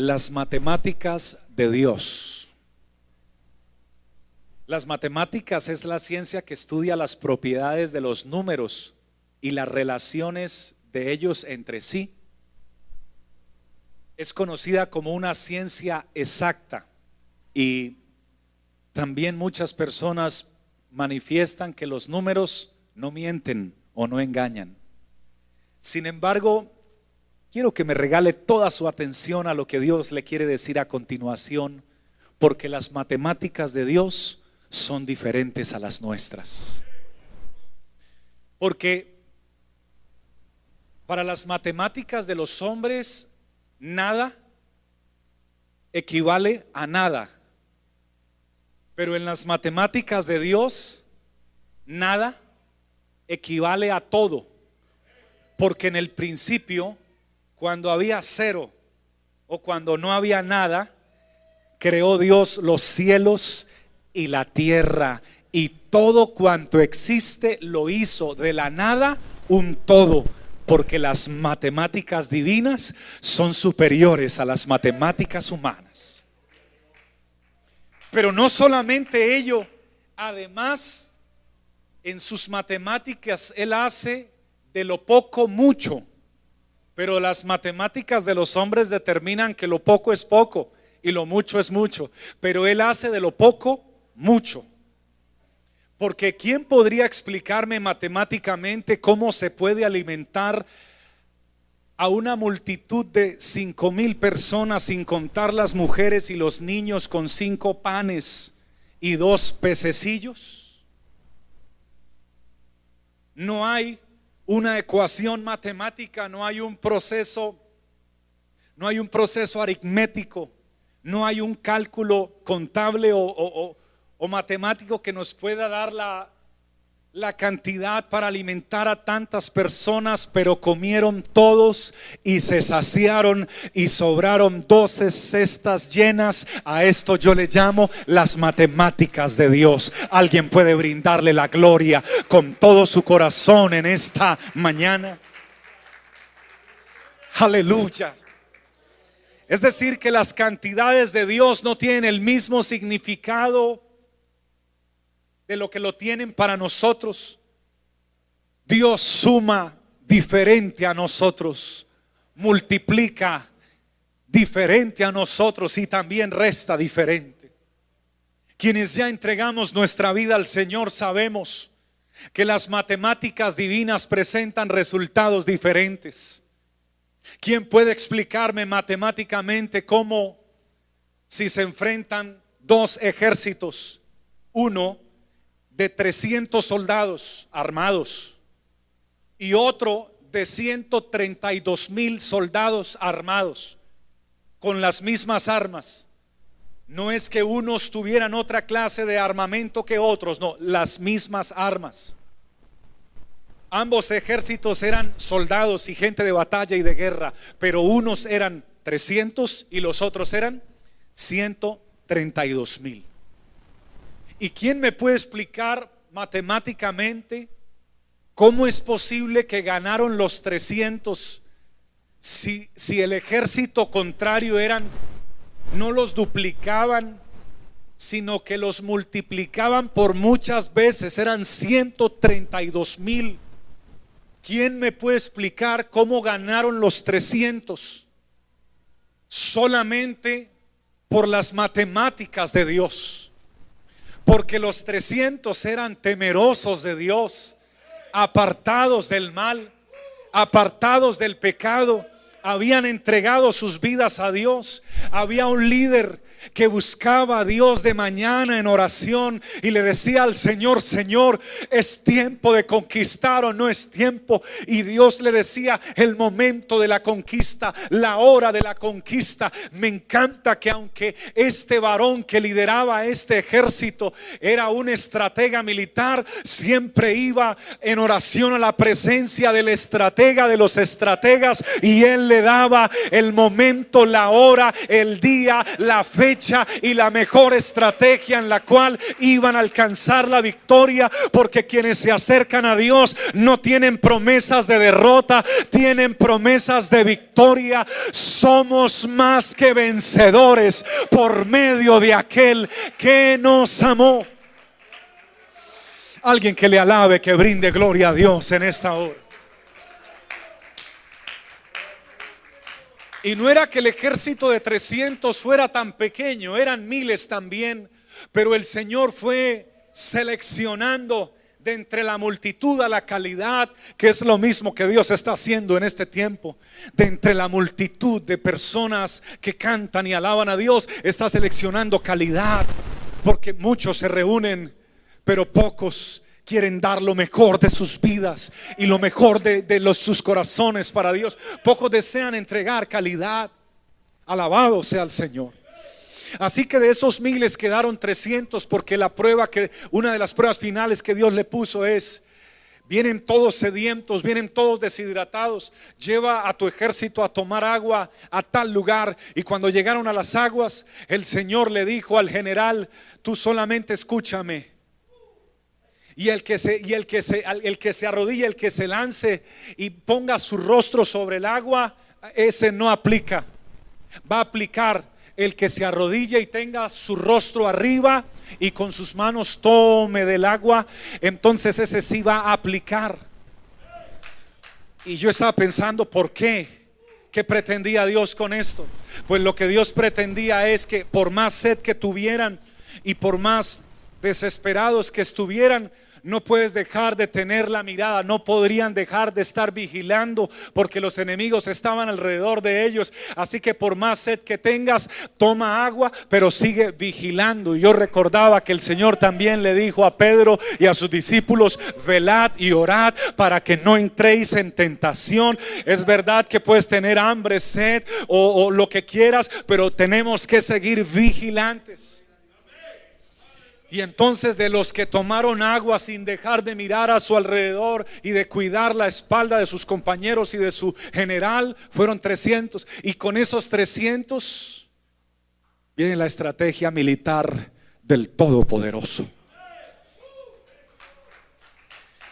Las matemáticas de Dios. Las matemáticas es la ciencia que estudia las propiedades de los números y las relaciones de ellos entre sí. Es conocida como una ciencia exacta y también muchas personas manifiestan que los números no mienten o no engañan. Sin embargo, quiero que me regale toda su atención a lo que Dios le quiere decir a continuación, porque las matemáticas de Dios son diferentes a las nuestras. Porque para las matemáticas de los hombres, nada equivale a nada. Pero en las matemáticas de Dios, nada equivale a todo. Porque en el principio, cuando había cero o cuando no había nada, creó Dios los cielos y la tierra. Y todo cuanto existe lo hizo de la nada un todo porque las matemáticas divinas son superiores a las matemáticas humanas. Pero no solamente ello, además en sus matemáticas él hace de lo poco mucho, pero las matemáticas de los hombres determinan que lo poco es poco y lo mucho es mucho, pero él hace de lo poco mucho. Porque ¿quién podría explicarme matemáticamente cómo se puede alimentar a una multitud de cinco mil personas sin contar las mujeres y los niños con cinco panes y dos pececillos? No hay una ecuación matemática, no hay un proceso, no hay un proceso aritmético, no hay un cálculo contable o, o o matemático que nos pueda dar la, la cantidad para alimentar a tantas personas, pero comieron todos y se saciaron y sobraron doce cestas llenas. A esto yo le llamo las matemáticas de Dios. Alguien puede brindarle la gloria con todo su corazón en esta mañana. Aleluya. Es decir, que las cantidades de Dios no tienen el mismo significado de lo que lo tienen para nosotros. Dios suma diferente a nosotros, multiplica diferente a nosotros y también resta diferente. Quienes ya entregamos nuestra vida al Señor sabemos que las matemáticas divinas presentan resultados diferentes. ¿Quién puede explicarme matemáticamente cómo si se enfrentan dos ejércitos, uno de 300 soldados armados y otro de 132 mil soldados armados con las mismas armas. No es que unos tuvieran otra clase de armamento que otros, no, las mismas armas. Ambos ejércitos eran soldados y gente de batalla y de guerra, pero unos eran 300 y los otros eran 132 mil. ¿Y quién me puede explicar matemáticamente cómo es posible que ganaron los 300 si, si el ejército contrario eran, no los duplicaban, sino que los multiplicaban por muchas veces, eran 132 mil. ¿Quién me puede explicar cómo ganaron los 300? Solamente por las matemáticas de Dios. Porque los 300 eran temerosos de Dios, apartados del mal, apartados del pecado, habían entregado sus vidas a Dios. Había un líder que buscaba a Dios de mañana en oración y le decía al Señor, Señor, es tiempo de conquistar o no es tiempo. Y Dios le decía, el momento de la conquista, la hora de la conquista. Me encanta que aunque este varón que lideraba este ejército era un estratega militar, siempre iba en oración a la presencia del estratega de los estrategas y él le daba el momento, la hora, el día, la fecha y la mejor estrategia en la cual iban a alcanzar la victoria, porque quienes se acercan a Dios no tienen promesas de derrota, tienen promesas de victoria. Somos más que vencedores por medio de aquel que nos amó. Alguien que le alabe, que brinde gloria a Dios en esta hora. Y no era que el ejército de 300 fuera tan pequeño, eran miles también, pero el Señor fue seleccionando de entre la multitud a la calidad, que es lo mismo que Dios está haciendo en este tiempo. De entre la multitud de personas que cantan y alaban a Dios, está seleccionando calidad, porque muchos se reúnen, pero pocos quieren dar lo mejor de sus vidas y lo mejor de, los, sus corazones para Dios. Pocos desean entregar calidad. Alabado sea el Señor. Así que de esos miles quedaron 300 porque la prueba que, una de las pruebas finales que Dios le puso es, vienen todos sedientos, vienen todos deshidratados, lleva a tu ejército a tomar agua a tal lugar. Y cuando llegaron a las aguas, el Señor le dijo al general, tú solamente escúchame y el que se, y el que se, el que se arrodille, el que se lance y ponga su rostro sobre el agua, ese no aplica. Va a aplicar el que se arrodille y tenga su rostro arriba y con sus manos tome del agua, entonces ese sí va a aplicar. Y yo estaba pensando, ¿por qué? ¿Qué pretendía Dios con esto? Pues lo que Dios pretendía es que por más sed que tuvieran y por más desesperados que estuvieran, no puedes dejar de tener la mirada, no podrían dejar de estar vigilando porque los enemigos estaban alrededor de ellos. Así que por más sed que tengas, toma agua, pero sigue vigilando. Y yo recordaba que el Señor también le dijo a Pedro y a sus discípulos, velad y orad para que no entréis en tentación. Es verdad que puedes tener hambre, sed o, o lo que quieras, pero tenemos que seguir vigilantes. Y entonces de los que tomaron agua sin dejar de mirar a su alrededor y de cuidar la espalda de sus compañeros y de su general, fueron 300. Y con esos 300 viene la estrategia militar del Todopoderoso.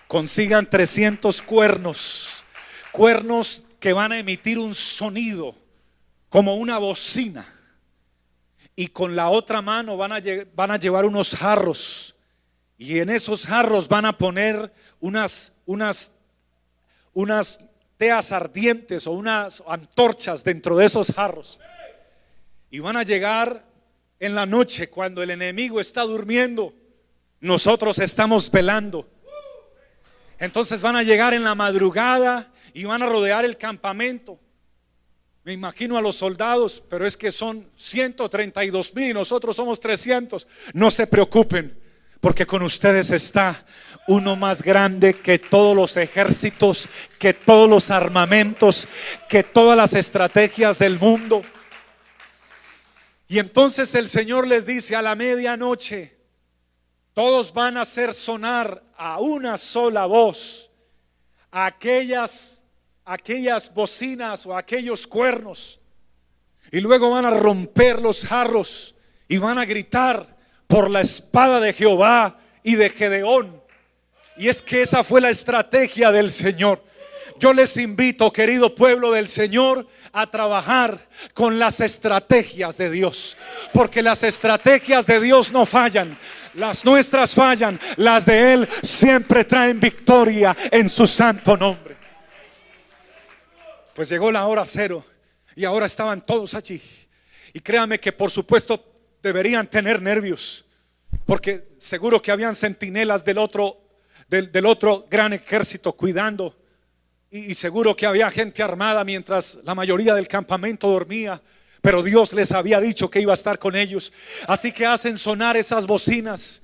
Consigan 300 cuernos, cuernos que van a emitir un sonido como una bocina y con la otra mano van a, llevar unos jarros y en esos jarros van a poner unas, unas, unas teas ardientes o unas antorchas dentro de esos jarros. Y van a llegar en la noche cuando el enemigo está durmiendo. Nosotros estamos velando. Entonces van a llegar en la madrugada y van a rodear el campamento. Me imagino a los soldados, pero es que son 132 mil y nosotros somos 300. No se preocupen, porque con ustedes está uno más grande que todos los ejércitos, que todos los armamentos, que todas las estrategias del mundo. Y entonces el Señor les dice a la medianoche, todos van a hacer sonar a una sola voz aquellas aquellas bocinas o aquellos cuernos. Y luego van a romper los jarros y van a gritar por la espada de Jehová y de Gedeón. Y es que esa fue la estrategia del Señor. Yo les invito, querido pueblo del Señor, a trabajar con las estrategias de Dios. Porque las estrategias de Dios no fallan. Las nuestras fallan. Las de Él siempre traen victoria en su santo nombre. Pues llegó la hora cero y ahora estaban todos allí. Y créame que por supuesto deberían tener nervios, porque seguro que habían centinelas del otro, del, otro gran ejército cuidando. Y, y seguro que había gente armada mientras la mayoría del campamento dormía. Pero Dios les había dicho que iba a estar con ellos. Así que hacen sonar esas bocinas,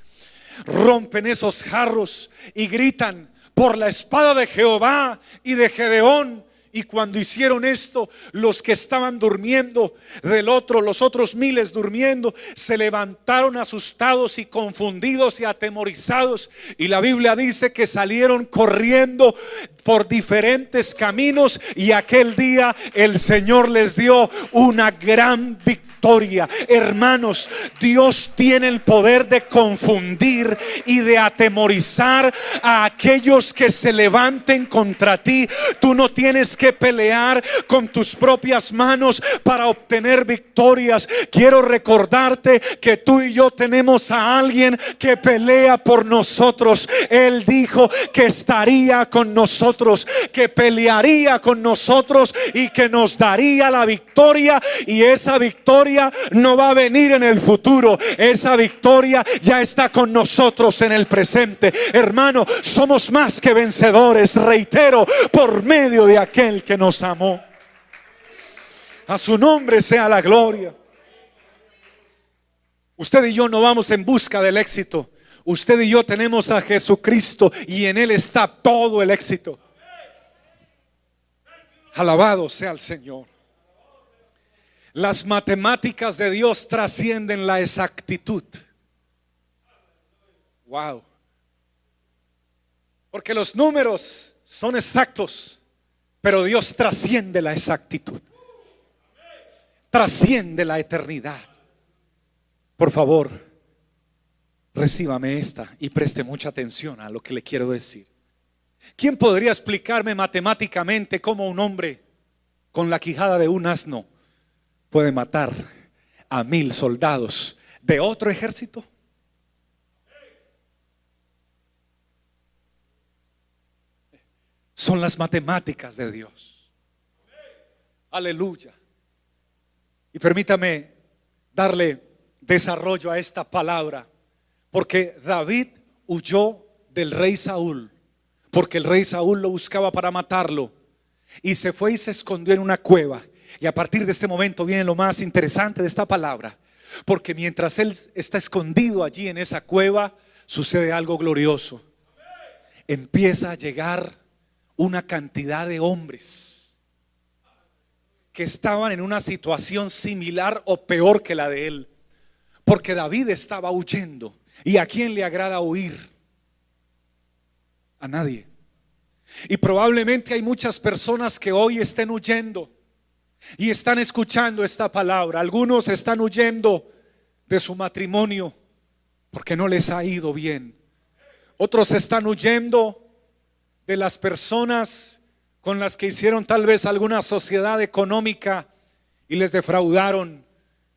rompen esos jarros y gritan por la espada de Jehová y de Gedeón Y cuando hicieron esto, los que estaban durmiendo del otro, los otros miles durmiendo, se levantaron asustados y confundidos y atemorizados. Y la Biblia dice que salieron corriendo por diferentes caminos y aquel día el Señor les dio una gran victoria Hermanos, Dios tiene el poder de confundir y de atemorizar a aquellos que se levanten contra ti. Tú no tienes que pelear con tus propias manos para obtener victorias. Quiero recordarte que tú y yo tenemos a alguien que pelea por nosotros. Él dijo que estaría con nosotros, que pelearía con nosotros y que nos daría la victoria. Y esa victoria no va a venir en el futuro. Esa victoria ya está con nosotros en el presente. Hermano, somos más que vencedores, reitero, por medio de aquel que nos amó. A su nombre sea la gloria. Usted y yo no vamos en busca del éxito. Usted y yo tenemos a Jesucristo y en Él está todo el éxito. Alabado sea el Señor. Las matemáticas de Dios trascienden la exactitud. Wow. Porque los números son exactos, pero Dios trasciende la exactitud. Trasciende la eternidad. Por favor, recíbame esta y preste mucha atención a lo que le quiero decir. ¿Quién podría explicarme matemáticamente cómo un hombre con la quijada de un asno puede matar a mil soldados de otro ejército? Son las matemáticas de Dios. Aleluya. Y permítame darle desarrollo a esta palabra, porque David huyó del rey Saúl, porque el rey Saúl lo buscaba para matarlo, y se fue y se escondió en una cueva. Y a partir de este momento viene lo más interesante de esta palabra. Porque mientras Él está escondido allí en esa cueva, sucede algo glorioso. Empieza a llegar una cantidad de hombres que estaban en una situación similar o peor que la de Él. Porque David estaba huyendo. ¿Y a quién le agrada huir? A nadie. Y probablemente hay muchas personas que hoy estén huyendo y están escuchando esta palabra. Algunos están huyendo de su matrimonio porque no les ha ido bien. Otros están huyendo de las personas con las que hicieron tal vez alguna sociedad económica y les defraudaron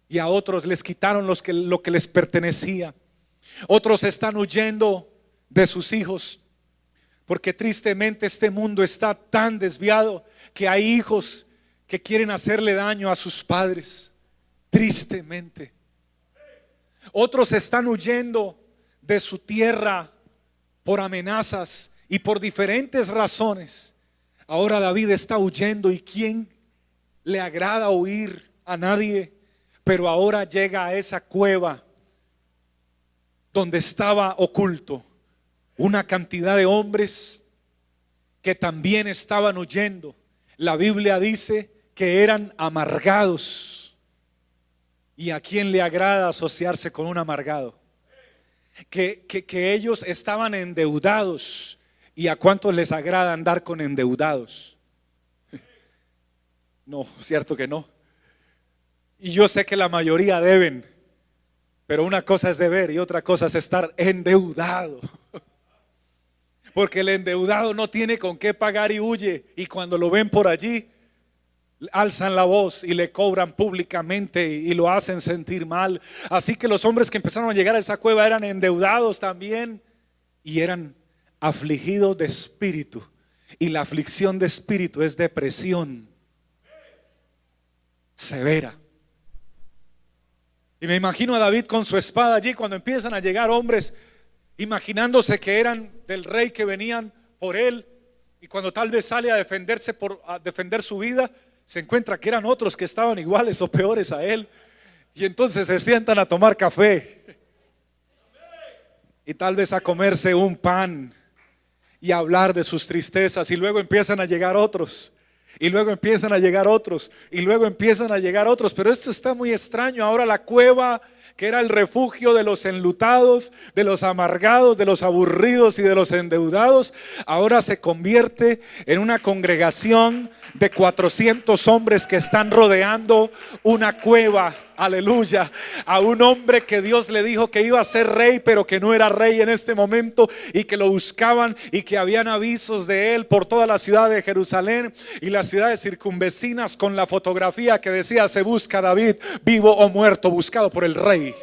y a otros les quitaron los lo que les pertenecía. Otros están huyendo de sus hijos porque tristemente este mundo está tan desviado que hay hijos que quieren hacerle daño a sus padres, tristemente. Otros están huyendo de su tierra por amenazas y por diferentes razones. Ahora David está huyendo y ¿quién le agrada huir? A nadie. Pero ahora llega a esa cueva donde estaba oculto una cantidad de hombres que también estaban huyendo. La Biblia dice que eran amargados. ¿Y a quién le agrada asociarse con un amargado? Que, que, ellos estaban endeudados. ¿Y a cuántos les agrada andar con endeudados? No, cierto que no. Y yo sé que la mayoría deben, pero una cosa es deber y otra cosa es estar endeudado. Porque el endeudado no tiene con qué pagar y huye. Y cuando lo ven por allí, alzan la voz y le cobran públicamente y lo hacen sentir mal. Así que los hombres que empezaron a llegar a esa cueva eran endeudados también y eran afligidos de espíritu. Y la aflicción de espíritu es depresión severa. Y me imagino a David con su espada allí cuando empiezan a llegar hombres imaginándose que eran del rey que venían por él y cuando tal vez sale a defenderse por a defender su vida, se encuentra que eran otros que estaban iguales o peores a él. Y entonces se sientan a tomar café. Y tal vez a comerse un pan y hablar de sus tristezas. Y luego empiezan a llegar otros. Y luego empiezan a llegar otros. Y luego empiezan a llegar otros. Pero esto está muy extraño. Ahora la cueva que era el refugio de los enlutados, de los amargados, de los aburridos y de los endeudados, ahora se convierte en una congregación de 400 hombres que están rodeando una cueva. Aleluya. A un hombre que Dios le dijo que iba a ser rey, pero que no era rey en este momento y que lo buscaban y que habían avisos de él por toda la ciudad de Jerusalén y las ciudades circunvecinas con la fotografía que decía se busca David vivo o muerto, buscado por el rey.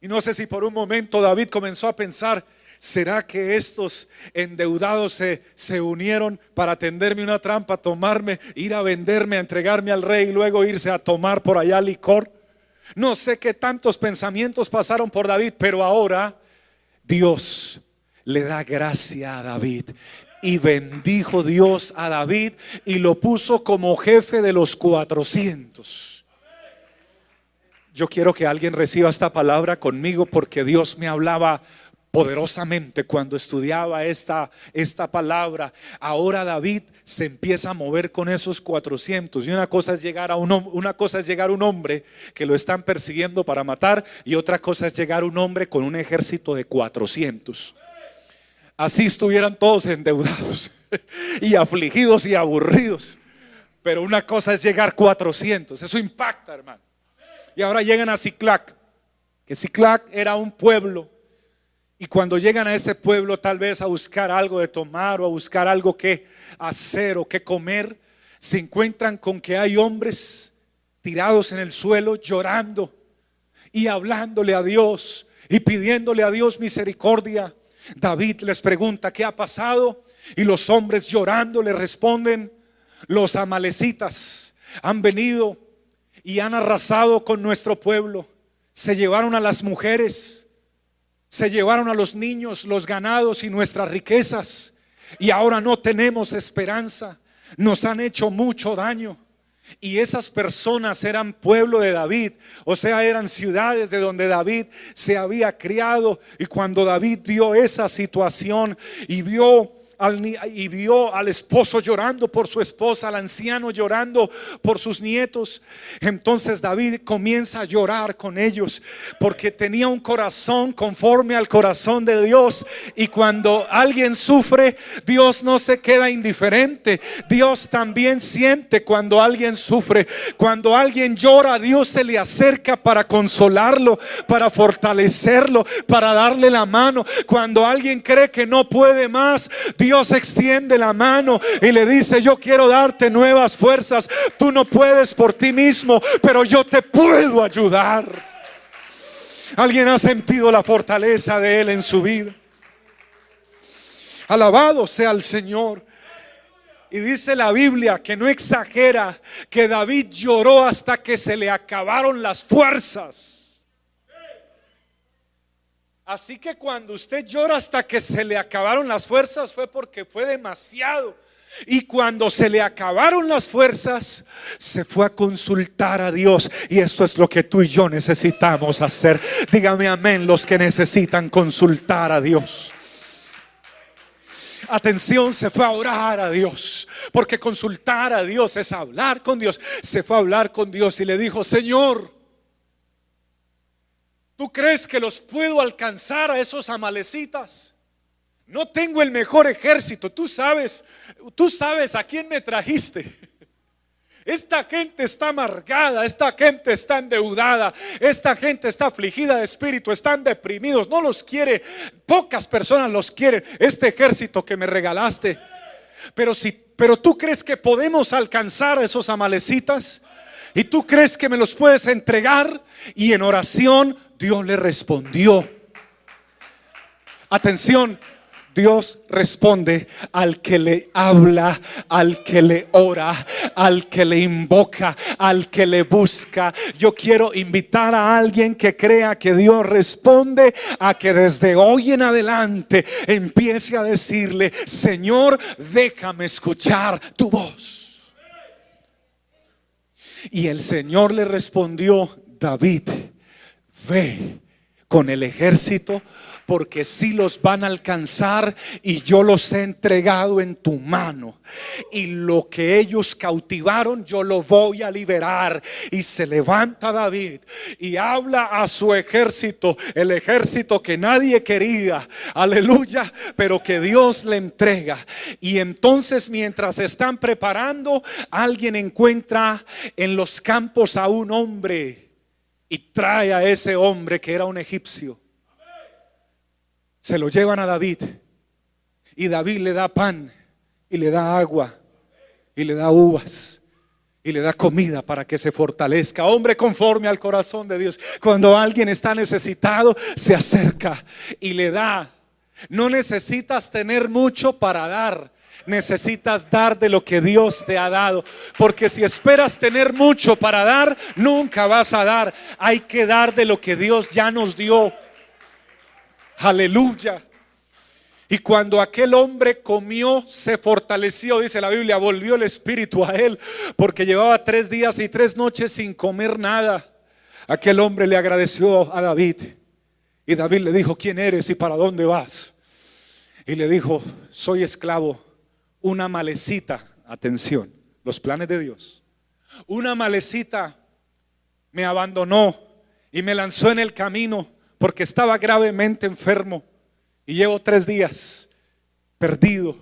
Y no sé si por un momento David comenzó a pensar, ¿Será que estos endeudados se, se, unieron para tenderme una trampa, tomarme, ir a venderme, a entregarme al rey y luego irse a tomar por allá licor? No sé qué tantos pensamientos pasaron por David, pero ahora Dios le da gracia a David. Y bendijo Dios a David y lo puso como jefe de los 400. Yo quiero que alguien reciba esta palabra conmigo porque Dios me hablaba poderosamente cuando estudiaba esta, esta palabra. Ahora David se empieza a mover con esos 400. Y una cosa es llegar a un, una cosa es llegar un hombre que lo están persiguiendo para matar y otra cosa es llegar un hombre con un ejército de 400. Así estuvieran todos endeudados y afligidos y aburridos. Pero una cosa es llegar 400. Eso impacta, hermano. Y ahora llegan a Ciclac, que Ciclac era un pueblo y cuando llegan a ese pueblo tal vez a buscar algo de tomar o a buscar algo que hacer o que comer, se encuentran con que hay hombres tirados en el suelo llorando y hablándole a Dios y pidiéndole a Dios misericordia. David les pregunta, ¿qué ha pasado? Y los hombres llorando le responden, los amalecitas han venido y han arrasado con nuestro pueblo. Se llevaron a las mujeres se llevaron a los niños, los ganados y nuestras riquezas. Y ahora no tenemos esperanza. Nos han hecho mucho daño. Y esas personas eran pueblo de David, o sea, eran ciudades de donde David se había criado. Y cuando David vio esa situación y vio y vio al esposo llorando por su esposa, al anciano llorando por sus nietos. Entonces David comienza a llorar con ellos porque tenía un corazón conforme al corazón de Dios. Y cuando alguien sufre, Dios no se queda indiferente. Dios también siente cuando alguien sufre. Cuando alguien llora, Dios se le acerca para consolarlo, para fortalecerlo, para darle la mano. Cuando alguien cree que no puede más, Dios extiende la mano y le dice, yo quiero darte nuevas fuerzas. Tú no puedes por ti mismo, pero yo te puedo ayudar. ¿Alguien ha sentido la fortaleza de Él en su vida? Alabado sea el Señor. Y dice la Biblia que no exagera que David lloró hasta que se le acabaron las fuerzas. Así que cuando usted llora hasta que se le acabaron las fuerzas fue porque fue demasiado. Y cuando se le acabaron las fuerzas, se fue a consultar a Dios. Y esto es lo que tú y yo necesitamos hacer. Dígame amén los que necesitan consultar a Dios. Atención, se fue a orar a Dios. Porque consultar a Dios es hablar con Dios. Se fue a hablar con Dios y le dijo, Señor, ¿Tú crees que los puedo alcanzar a esos amalecitas? No tengo el mejor ejército. Tú sabes, tú sabes a quién me trajiste. Esta gente está amargada, esta gente está endeudada, esta gente está afligida de espíritu, están deprimidos, no los quiere, pocas personas los quieren, este ejército que me regalaste. Pero si pero tú crees que podemos alcanzar a esos amalecitas y tú crees que me los puedes entregar y en oración Dios le respondió. Atención, Dios responde al que le habla, al que le ora, al que le invoca, al que le busca. Yo quiero invitar a alguien que crea que Dios responde a que desde hoy en adelante empiece a decirle, Señor, déjame escuchar tu voz. Y el Señor le respondió, David, ve con el ejército porque si los van a alcanzar y yo los he entregado en tu mano. Y lo que ellos cautivaron, yo lo voy a liberar. Y se levanta David y habla a su ejército, el ejército que nadie quería, aleluya, pero que Dios le entrega. Y entonces mientras están preparando, alguien encuentra en los campos a un hombre y trae a ese hombre que era un egipcio se lo llevan a David y David le da pan y le da agua y le da uvas y le da comida para que se fortalezca. Hombre conforme al corazón de Dios. Cuando alguien está necesitado, se acerca y le da. No necesitas tener mucho para dar. Necesitas dar de lo que Dios te ha dado. Porque si esperas tener mucho para dar, nunca vas a dar. Hay que dar de lo que Dios ya nos dio. Aleluya. Y cuando aquel hombre comió, se fortaleció, dice la Biblia, volvió el espíritu a él, porque llevaba tres días y tres noches sin comer nada. Aquel hombre le agradeció a David. Y David le dijo, ¿quién eres y para dónde vas? Y le dijo, soy esclavo, una malecita, atención, los planes de Dios. Una malecita me abandonó y me lanzó en el camino porque estaba gravemente enfermo y llevo tres días perdido.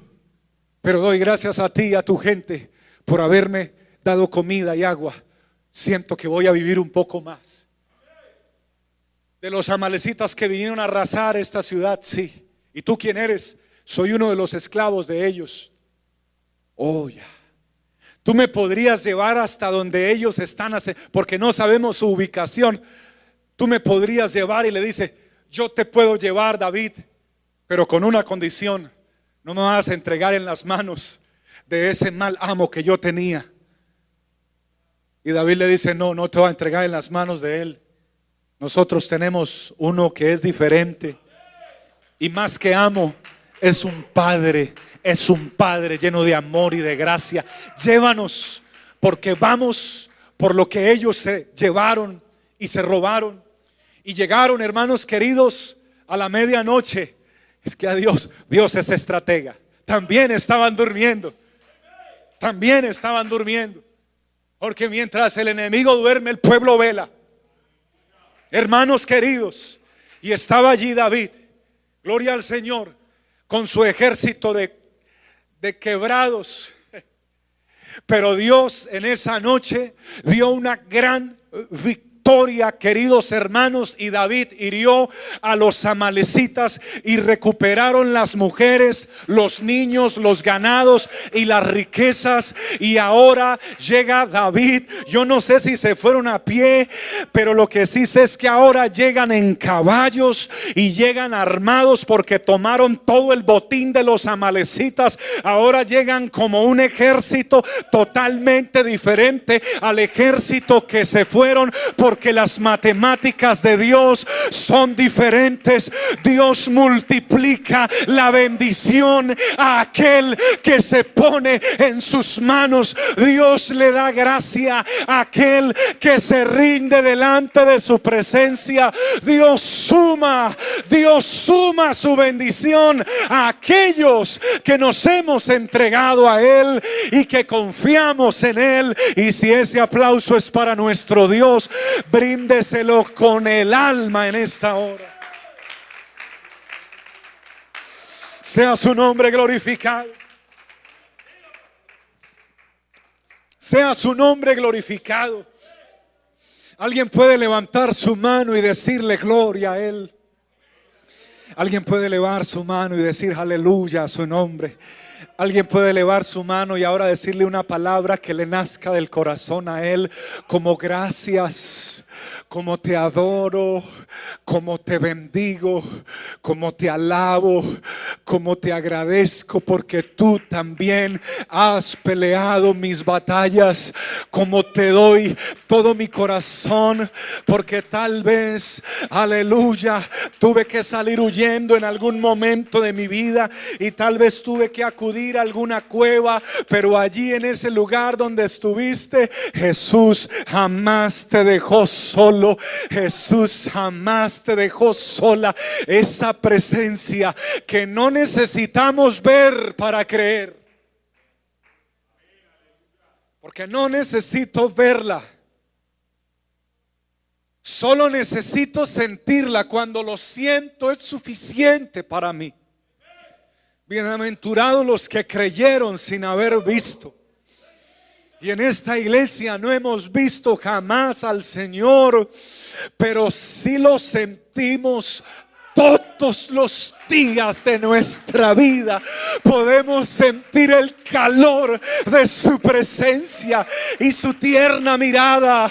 Pero doy gracias a ti y a tu gente por haberme dado comida y agua. Siento que voy a vivir un poco más. De los amalecitas que vinieron a arrasar esta ciudad, sí. ¿Y tú quién eres? Soy uno de los esclavos de ellos. Oh, ya. Tú me podrías llevar hasta donde ellos están, porque no sabemos su ubicación. Tú me podrías llevar y le dice, yo te puedo llevar, David, pero con una condición, no me vas a entregar en las manos de ese mal amo que yo tenía. Y David le dice, no, no te va a entregar en las manos de él. Nosotros tenemos uno que es diferente. Y más que amo, es un padre, es un padre lleno de amor y de gracia. Llévanos, porque vamos por lo que ellos se llevaron y se robaron. Y llegaron, hermanos queridos, a la medianoche. Es que a Dios, Dios es estratega. También estaban durmiendo. También estaban durmiendo. Porque mientras el enemigo duerme, el pueblo vela. Hermanos queridos, y estaba allí David, gloria al Señor, con su ejército de, de quebrados. Pero Dios en esa noche dio una gran victoria queridos hermanos, y David hirió a los amalecitas y recuperaron las mujeres, los niños, los ganados y las riquezas. Y ahora llega David. Yo no sé si se fueron a pie, pero lo que sí sé es que ahora llegan en caballos y llegan armados porque tomaron todo el botín de los amalecitas. Ahora llegan como un ejército totalmente diferente al ejército que se fueron por porque las matemáticas de Dios son diferentes. Dios multiplica la bendición a aquel que se pone en sus manos. Dios le da gracia a aquel que se rinde delante de su presencia. Dios suma, Dios suma su bendición a aquellos que nos hemos entregado a Él y que confiamos en Él. Y si ese aplauso es para nuestro Dios, bríndeselo con el alma en esta hora. Sea su nombre glorificado. Sea su nombre glorificado. Alguien puede levantar su mano y decirle gloria a Él. Alguien puede elevar su mano y decir aleluya a su nombre. Alguien puede elevar su mano y ahora decirle una palabra que le nazca del corazón a Él como gracias, como te adoro, como te bendigo, como te alabo, como te agradezco porque tú también has peleado mis batallas, como te doy todo mi corazón, porque tal vez, aleluya, tuve que salir huyendo en algún momento de mi vida y tal vez tuve que acudir a alguna cueva, pero allí en ese lugar donde estuviste, Jesús jamás te dejó solo, Jesús jamás te dejó sola. Esa presencia que no necesitamos ver para creer. Porque no necesito verla. Solo necesito sentirla. Cuando lo siento es suficiente para mí. Bienaventurados los que creyeron sin haber visto. Y en esta iglesia no hemos visto jamás al Señor, pero sí lo sentimos todos los días de nuestra vida podemos sentir el calor de su presencia y su tierna mirada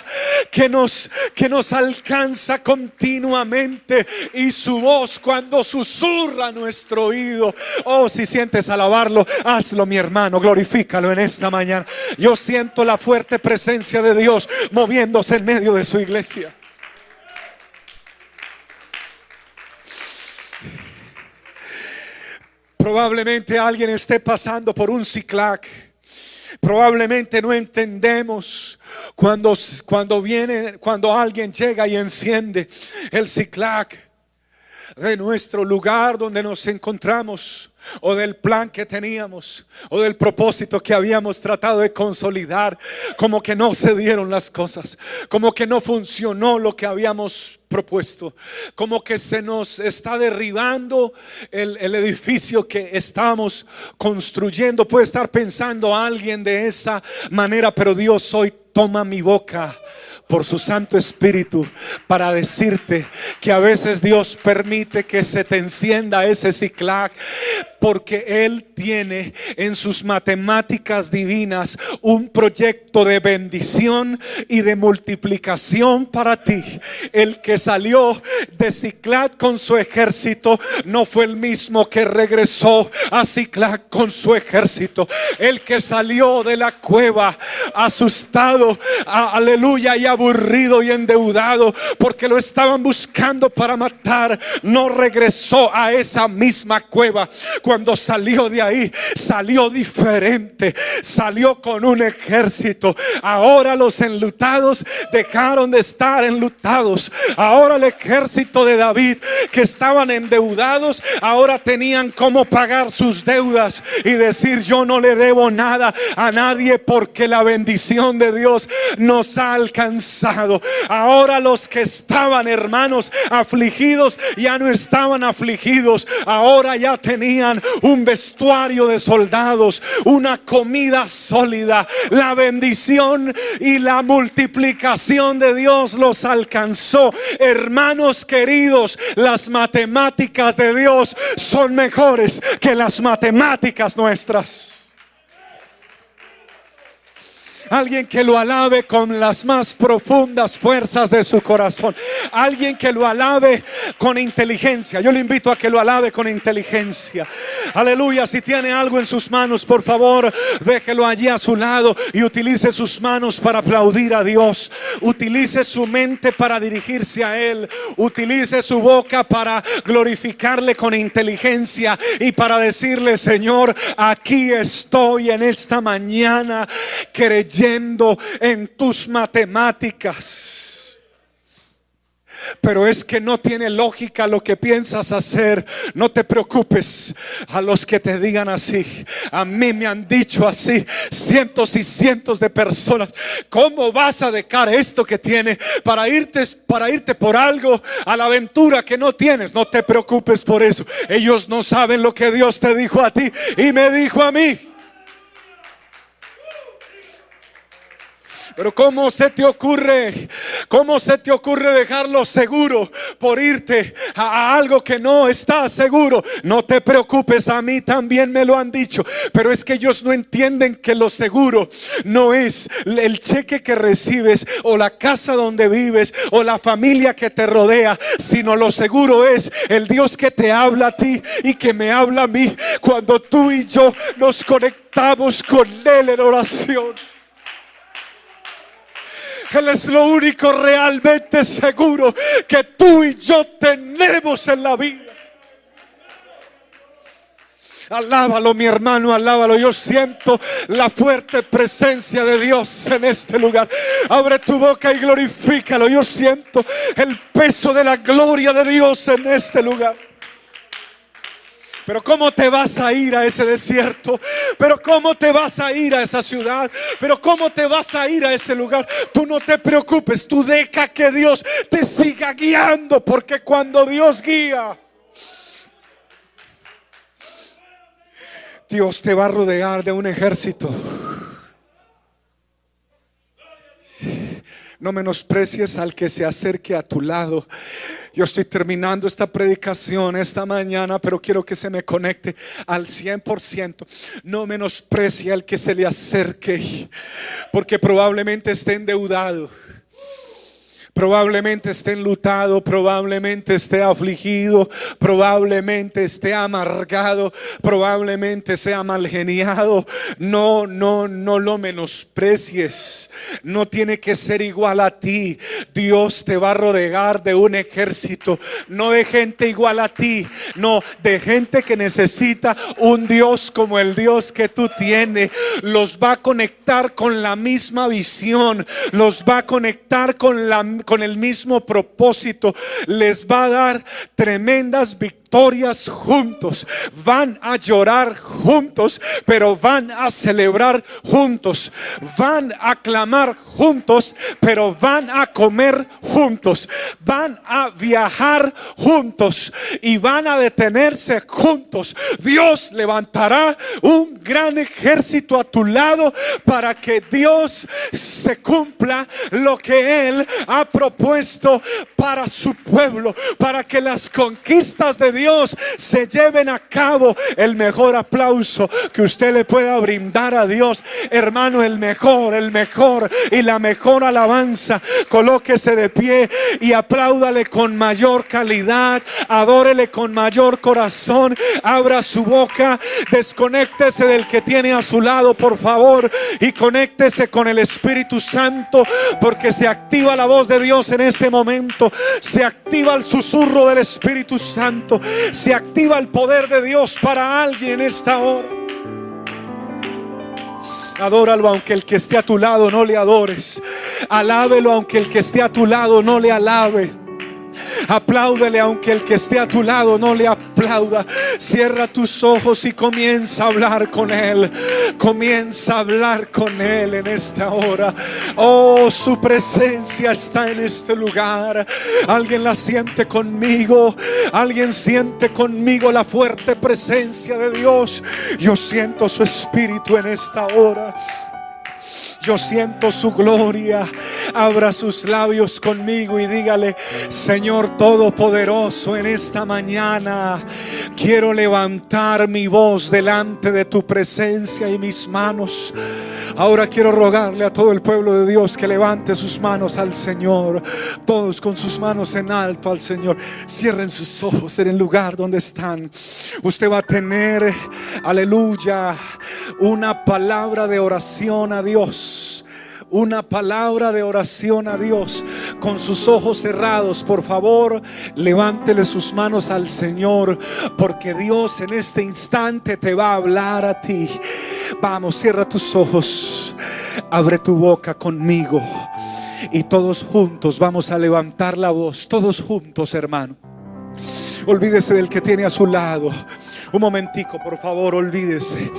que nos que nos alcanza continuamente y su voz cuando susurra nuestro oído. Oh, si sientes alabarlo, hazlo mi hermano, glorifícalo en esta mañana. Yo siento la fuerte presencia de Dios moviéndose en medio de su iglesia. Probablemente alguien esté pasando por un ciclac. Probablemente no entendemos cuando, cuando viene, cuando alguien llega y enciende el ciclac de nuestro lugar donde nos encontramos o del plan que teníamos o del propósito que habíamos tratado de consolidar, como que no se dieron las cosas, como que no funcionó lo que habíamos propuesto, como que se nos está derribando el, edificio que estamos construyendo. Puede estar pensando alguien de esa manera, pero Dios hoy toma mi boca por su Santo Espíritu para decirte que a veces Dios permite que se te encienda ese ciclac porque Él tiene en sus matemáticas divinas un proyecto de bendición y de multiplicación para ti. El que salió de Ciclac con su ejército no fue el mismo que regresó a Ciclac con su ejército. El que salió de la cueva asustado, aleluya, y aburrido y endeudado porque lo estaban buscando para matar, no regresó a esa misma cueva cuando salió de ahí, salió diferente, salió con un ejército. Ahora los enlutados dejaron de estar enlutados. Ahora el ejército de David que estaban endeudados, ahora tenían cómo pagar sus deudas y decir yo no le debo nada a nadie porque la bendición de Dios nos ha alcanzado. Ahora los que estaban hermanos afligidos ya no estaban afligidos, ahora ya tenían un vestuario de soldados, una comida sólida. La bendición y la multiplicación de Dios los alcanzó. Hermanos queridos, las matemáticas de Dios son mejores que las matemáticas nuestras. Alguien que lo alabe con las más profundas fuerzas de su corazón. Alguien que lo alabe con inteligencia. Yo le invito a que lo alabe con inteligencia. Aleluya. Si tiene algo en sus manos, por favor, déjelo allí a su lado y utilice sus manos para aplaudir a Dios. Utilice su mente para dirigirse a Él. Utilice su boca para glorificarle con inteligencia y para decirle, Señor, aquí estoy en esta mañana creyendo en tus matemáticas. Pero es que no tiene lógica lo que piensas hacer. No te preocupes a los que te digan así. A mí me han dicho así cientos y cientos de personas. ¿Cómo vas a dejar esto que tiene para irte para irte por algo a la aventura que no tienes? No te preocupes por eso. Ellos no saben lo que Dios te dijo a ti y me dijo a mí. Pero ¿cómo se te ocurre? ¿Cómo se te ocurre dejarlo seguro por irte a, algo que no está seguro? No te preocupes, a mí también me lo han dicho, pero es que ellos no entienden que lo seguro no es el cheque que recibes o la casa donde vives o la familia que te rodea, sino lo seguro es el Dios que te habla a ti y que me habla a mí cuando tú y yo nos conectamos con Él en oración. Él es lo único realmente seguro que tú y yo tenemos en la vida. Alábalo, mi hermano, alábalo. Yo siento la fuerte presencia de Dios en este lugar. Abre tu boca y glorifícalo. Yo siento el peso de la gloria de Dios en este lugar. Pero ¿cómo te vas a ir a ese desierto? Pero ¿cómo te vas a ir a esa ciudad? Pero ¿cómo te vas a ir a ese lugar? Tú no te preocupes, tú deja que Dios te siga guiando, porque cuando Dios guía, Dios te va a rodear de un ejército. No menosprecies al que se acerque a tu lado. Yo estoy terminando esta predicación esta mañana, pero quiero que se me conecte al 100%. No menosprecie al que se le acerque, porque probablemente esté endeudado Probablemente esté enlutado, probablemente esté afligido, probablemente esté amargado, probablemente sea mal geniado. No, no, no lo menosprecies. No tiene que ser igual a ti. Dios te va a rodear de un ejército, no de gente igual a ti, no, de gente que necesita un Dios como el Dios que tú tienes. Los va a conectar con la misma visión, los va a conectar con la con el mismo propósito, les va a dar tremendas victorias juntos, van a llorar juntos, pero van a celebrar juntos, van a clamar juntos, pero van a comer juntos, van a viajar juntos y van a detenerse juntos. Dios levantará un gran ejército a tu lado para que Dios se cumpla lo que Él ha propuesto para su pueblo, para que las conquistas de Dios Dios se lleven a cabo. El mejor aplauso que usted le pueda brindar a Dios, hermano, el mejor, el mejor y la mejor alabanza. Colóquese de pie y apláudale con mayor calidad, adórele con mayor corazón, abra su boca, desconéctese del que tiene a su lado, por favor, y conéctese con el Espíritu Santo, porque se activa la voz de Dios en este momento, se activa el susurro del Espíritu Santo se activa el poder de Dios para alguien en esta hora. Adóralo aunque el que esté a tu lado no le adores. Alábelo aunque el que esté a tu lado no le alabe. Apláudele aunque el que esté a tu lado no le aplauda. Cierra tus ojos y comienza a hablar con Él. Comienza a hablar con Él en esta hora. Oh, su presencia está en este lugar. Alguien la siente conmigo. Alguien siente conmigo la fuerte presencia de Dios. Yo siento su espíritu en esta hora. Yo siento su gloria. Abra sus labios conmigo y dígale, Señor Todopoderoso, en esta mañana quiero levantar mi voz delante de tu presencia y mis manos. Ahora quiero rogarle a todo el pueblo de Dios que levante sus manos al Señor. Todos con sus manos en alto al Señor. Cierren sus ojos en el lugar donde están. Usted va a tener, aleluya, una palabra de oración a Dios una palabra de oración a Dios con sus ojos cerrados. Por favor, levántele sus manos al Señor, porque Dios en este instante te va a hablar a ti. Vamos, cierra tus ojos, abre tu boca conmigo y todos juntos vamos a levantar la voz, todos juntos, hermano. Olvídese del que tiene a su lado. Un momentico, por favor, olvídese.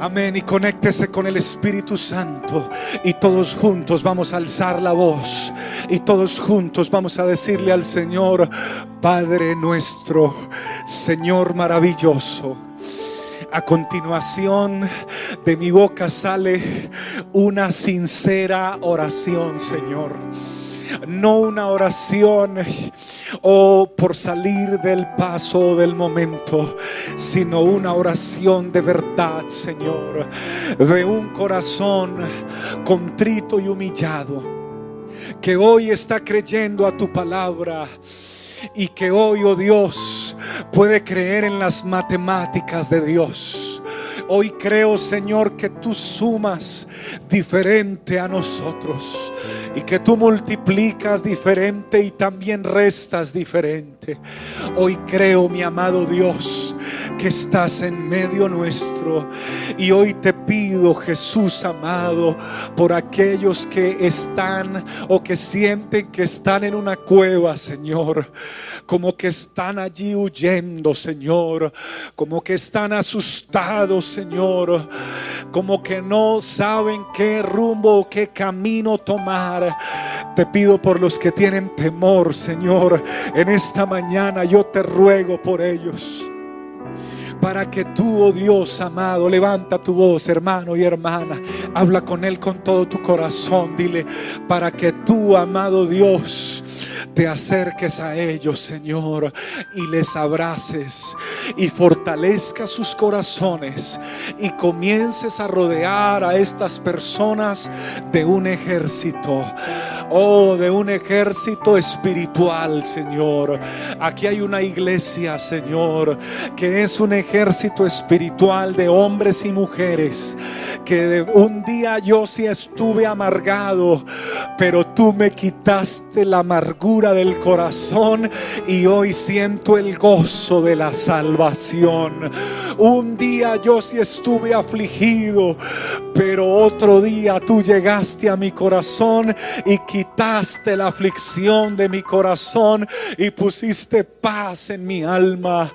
Amén. Y conéctese con el Espíritu Santo. Y todos juntos vamos a alzar la voz. Y todos juntos vamos a decirle al Señor, Padre nuestro, Señor maravilloso. A continuación de mi boca sale una sincera oración, Señor. No una oración o por salir del paso del momento, sino una oración de verdad, Señor, de un corazón contrito y humillado, que hoy está creyendo a tu palabra y que hoy, oh Dios, puede creer en las matemáticas de Dios. Hoy creo, Señor, que tú sumas diferente a nosotros y que tú multiplicas diferente y también restas diferente. Hoy creo, mi amado Dios, que estás en medio nuestro y hoy te pido, Jesús amado, por aquellos que están o que sienten que están en una cueva, Señor como que están allí huyendo, Señor, como que están asustados, Señor, como que no saben qué rumbo o qué camino tomar. Te pido por los que tienen temor, Señor, en esta mañana yo te ruego por ellos para que tú, oh Dios amado, levanta tu voz, hermano y hermana, habla con Él con todo tu corazón, dile, para que tú, amado Dios, te acerques a ellos, Señor, y les abraces y fortalezca sus corazones y comiences a rodear a estas personas de un ejército. Oh, de un ejército espiritual, Señor. Aquí hay una iglesia, Señor, que es un ejército espiritual de hombres y mujeres. Que un día yo sí estuve amargado, pero tú me quitaste la amargura del corazón y hoy siento el gozo de la salvación. Un día yo sí estuve afligido, pero otro día tú llegaste a mi corazón y quitaste la aflicción de mi corazón y pusiste paz en mi alma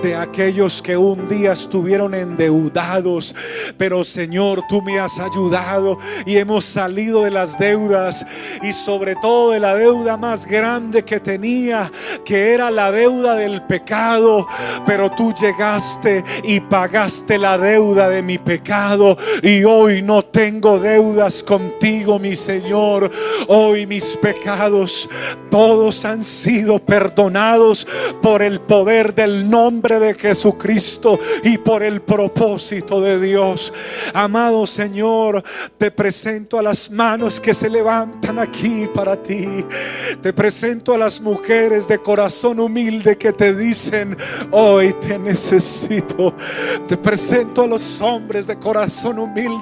de aquellos que un día estuvieron endeudados. Pero Señor, tú me has ayudado y hemos salido de las deudas y sobre todo de la deuda más grande que tenía, que era la deuda del pecado. Pero tú llegaste y pagaste la deuda de mi pecado y no tengo deudas contigo, mi Señor. Hoy mis pecados todos han sido perdonados por el poder del nombre de Jesucristo y por el propósito de Dios. Amado Señor, te presento a las manos que se levantan aquí para ti. Te presento a las mujeres de corazón humilde que te dicen, hoy te necesito. Te presento a los hombres de corazón humilde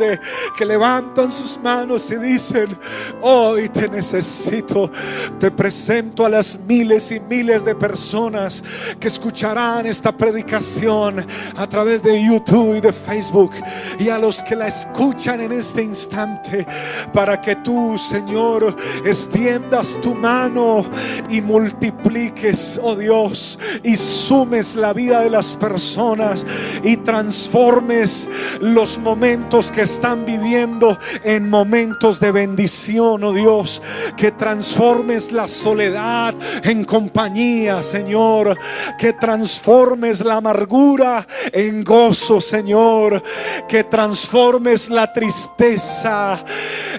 que levantan sus manos y dicen, hoy te necesito. Te presento a las miles y miles de personas que escucharán esta predicación a través de YouTube y de Facebook y a los que la escuchan en este instante para que tú, Señor, extiendas tu mano y multipliques, oh Dios, y sumes la vida de las personas y transformes los momentos que están viviendo en momentos de bendición, oh Dios que transformes la soledad en compañía, Señor, que transformes la amargura en gozo, Señor, que transformes la tristeza,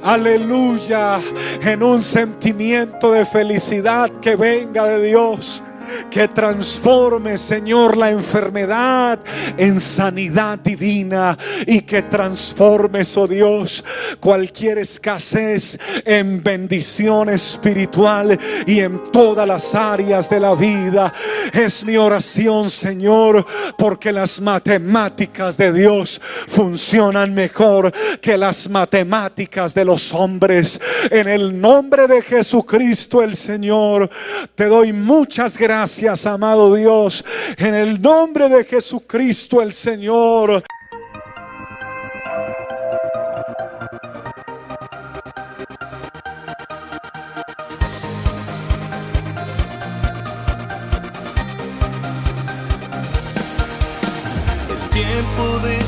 aleluya, en un sentimiento de felicidad que venga de Dios que transforme, Señor, la enfermedad en sanidad divina y que transformes, oh Dios, cualquier escasez en bendición espiritual y en todas las áreas de la vida. Es mi oración, Señor, porque las matemáticas de Dios funcionan mejor que las matemáticas de los hombres. En el nombre de Jesucristo el Señor, te doy muchas gracias gracias, amado Dios, en el nombre de Jesucristo el Señor. Es tiempo de